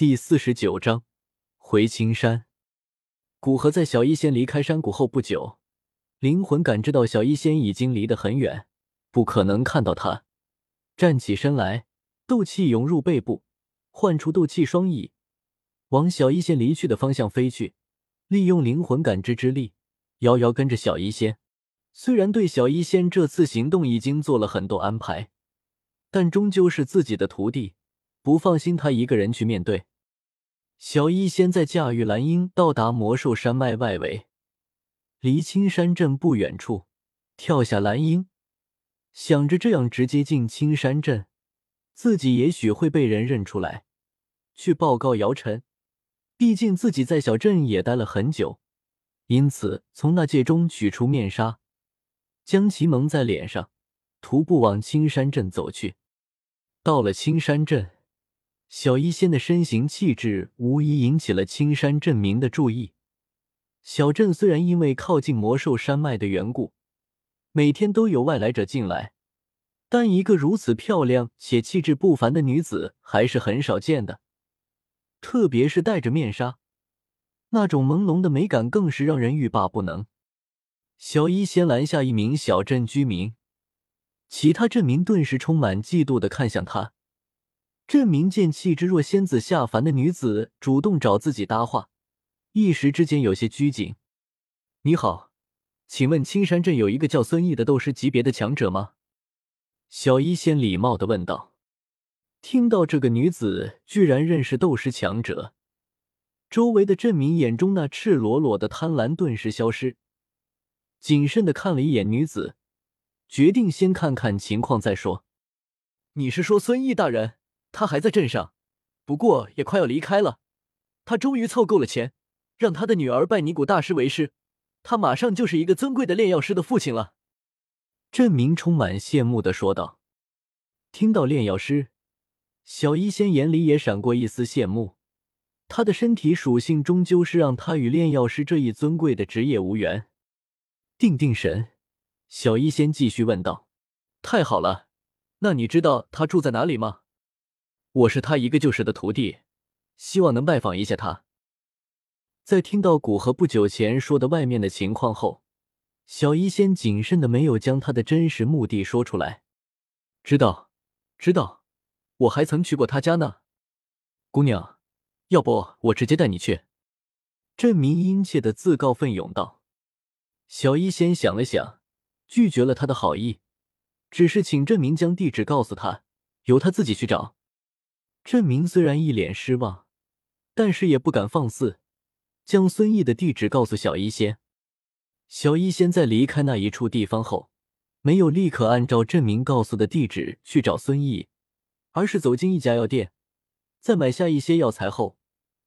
第四十九章回青山。古河在小医仙离开山谷后不久，灵魂感知到小医仙已经离得很远，不可能看到他。站起身来，斗气涌入背部，唤出斗气双翼，往小医仙离去的方向飞去。利用灵魂感知之力，遥遥跟着小医仙。虽然对小医仙这次行动已经做了很多安排，但终究是自己的徒弟，不放心他一个人去面对。小医仙在驾驭蓝鹰到达魔兽山脉外围，离青山镇不远处，跳下蓝鹰，想着这样直接进青山镇，自己也许会被人认出来，去报告姚晨。毕竟自己在小镇也待了很久，因此从那戒中取出面纱，将其蒙在脸上，徒步往青山镇走去。到了青山镇，小医仙的身形气质无疑引起了青山镇民的注意。小镇虽然因为靠近魔兽山脉的缘故，每天都有外来者进来，但一个如此漂亮且气质不凡的女子还是很少见的。特别是戴着面纱，那种朦胧的美感更是让人欲罢不能。小医仙拦下一名小镇居民，其他镇民顿时充满嫉妒的看向他。镇民见气质若仙子下凡的女子主动找自己搭话，一时之间有些拘谨。你好，请问青山镇有一个叫孙毅的斗师级别的强者吗？小医仙礼貌的问道。听到这个女子居然认识斗师强者，周围的镇民眼中那赤裸裸的贪婪顿时消失，谨慎的看了一眼女子，决定先看看情况再说。你是说孙毅大人？他还在镇上，不过也快要离开了。他终于凑够了钱，让他的女儿拜尼古大师为师，他马上就是一个尊贵的炼药师的父亲了。镇民充满羡慕的说道。听到炼药师。小医仙眼里也闪过一丝羡慕，他的身体属性终究是让他与炼药师这一尊贵的职业无缘。定定神，小医仙继续问道：“太好了，那你知道他住在哪里吗？我是他一个旧时的徒弟，希望能拜访一下他。”在听到古河不久前说的外面的情况后，小医仙谨慎的没有将他的真实目的说出来。知道，知道。我还曾去过他家呢，姑娘，要不我直接带你去？镇民殷切的自告奋勇道。小医仙想了想，拒绝了他的好意，只是请镇民将地址告诉他，由他自己去找。镇明虽然一脸失望，但是也不敢放肆，将孙毅的地址告诉小医仙。小医仙在离开那一处地方后，没有立刻按照镇明告诉的地址去找孙毅。而是走进一家药店，在买下一些药材后，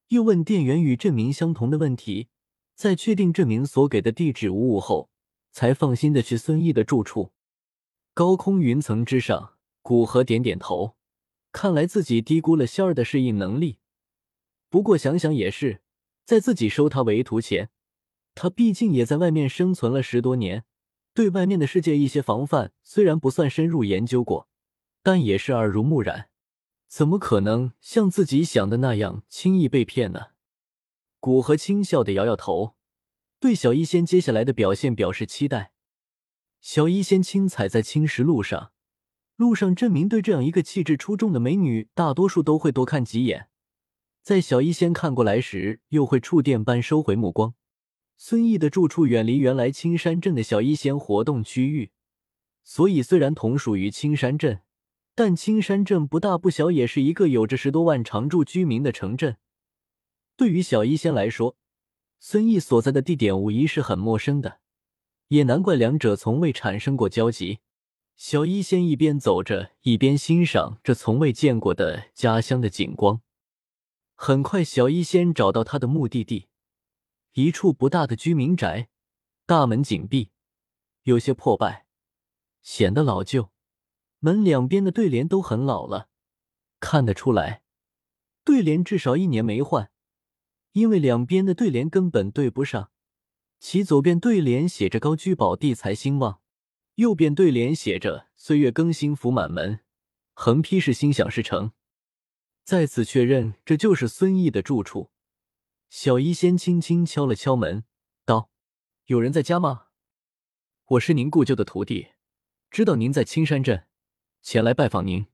又问店员与证明相同的问题，在确定证明所给的地址无误后，才放心的去孙毅的住处。高空云层之上，古河点点头，看来自己低估了仙儿的适应能力。不过想想也是，在自己收他为徒前，他毕竟也在外面生存了十多年，对外面的世界一些防范虽然不算深入研究过。但也是耳濡目染，怎么可能像自己想的那样轻易被骗呢？古河轻笑的摇摇头，对小医仙接下来的表现表示期待。小医仙轻踩在青石路上，路上镇民对这样一个气质出众的美女，大多数都会多看几眼，在小医仙看过来时，又会触电般收回目光。孙毅的住处远离原来青山镇的小医仙活动区域，所以虽然同属于青山镇。但青山镇不大不小，也是一个有着十多万常住居民的城镇。对于小医仙来说，孙毅所在的地点无疑是很陌生的，也难怪两者从未产生过交集。小医仙一边走着，一边欣赏这从未见过的家乡的景光。很快，小医仙找到他的目的地——一处不大的居民宅，大门紧闭，有些破败，显得老旧。门两边的对联都很老了，看得出来，对联至少一年没换，因为两边的对联根本对不上。其左边对联写着“高居宝地财兴旺”，右边对联写着“岁月更新福满门”，横批是“心想事成”。再次确认这就是孙毅的住处，小医仙轻轻敲了敲门，道：“有人在家吗？我是您故旧的徒弟，知道您在青山镇，前来拜访您。”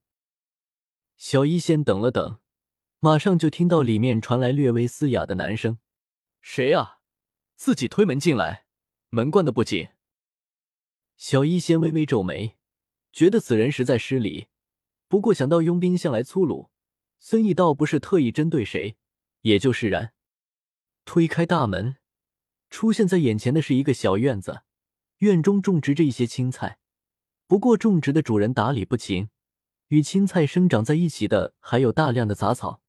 小医仙等了等，马上就听到里面传来略微嘶哑的男声：“谁啊？自己推门进来，门关的不紧。”小医仙微微皱眉，觉得此人实在失礼。不过想到佣兵向来粗鲁，孙毅倒不是特意针对谁，也就释然。推开大门，出现在眼前的是一个小院子，院中种植着一些青菜，不过种植的主人打理不勤。与青菜生长在一起的还有大量的杂草。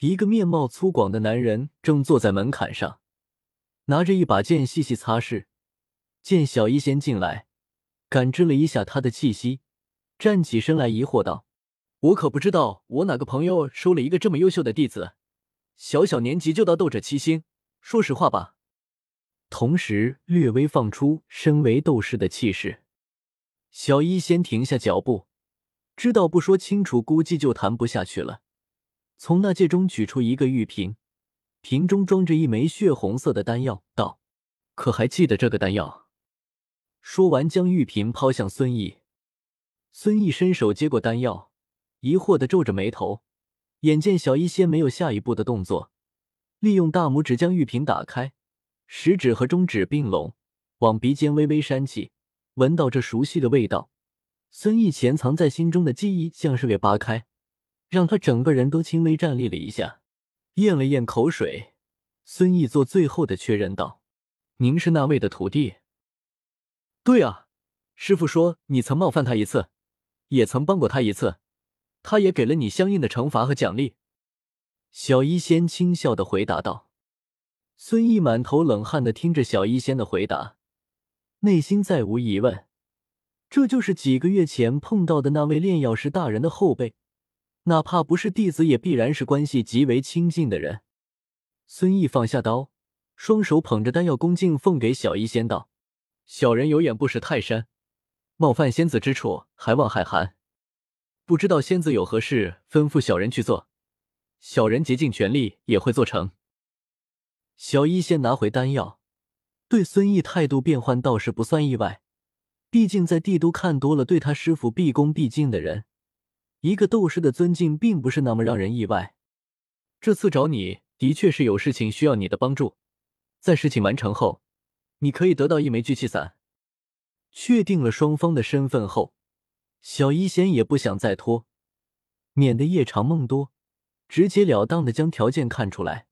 一个面貌粗犷的男人正坐在门槛上，拿着一把剑细细擦拭。见小医仙进来，感知了一下他的气息，站起身来疑惑道：“我可不知道我哪个朋友收了一个这么优秀的弟子，小小年纪就到斗者七星。说实话吧。”同时略微放出身为斗士的气势。小医仙停下脚步。知道不说清楚，估计就谈不下去了。从那戒中取出一个玉瓶，瓶中装着一枚血红色的丹药，道：“可还记得这个丹药？”说完，将玉瓶抛向孙毅。孙毅伸手接过丹药，疑惑的皱着眉头。眼见小医仙没有下一步的动作，利用大拇指将玉瓶打开，食指和中指并拢，往鼻尖微微扇气，闻到这熟悉的味道。孙毅潜藏在心中的记忆像是被扒开，让他整个人都轻微站立了一下，咽了咽口水。孙毅做最后的确认道：“您是那位的徒弟？”“对啊，师傅说你曾冒犯他一次，也曾帮过他一次，他也给了你相应的惩罚和奖励。”小医仙轻笑的回答道。孙毅满头冷汗的听着小医仙的回答，内心再无疑问。这就是几个月前碰到的那位炼药师大人的后辈，哪怕不是弟子，也必然是关系极为亲近的人。孙毅放下刀，双手捧着丹药，恭敬奉给小医仙道：“小人有眼不识泰山，冒犯仙子之处，还望海涵。不知道仙子有何事吩咐小人去做，小人竭尽全力也会做成。”小医仙拿回丹药，对孙毅态度变换倒是不算意外。毕竟在帝都看多了对他师傅毕恭毕敬的人，一个斗士的尊敬并不是那么让人意外。这次找你的确是有事情需要你的帮助，在事情完成后，你可以得到一枚聚气伞。确定了双方的身份后，小医仙也不想再拖，免得夜长梦多，直截了当的将条件看出来。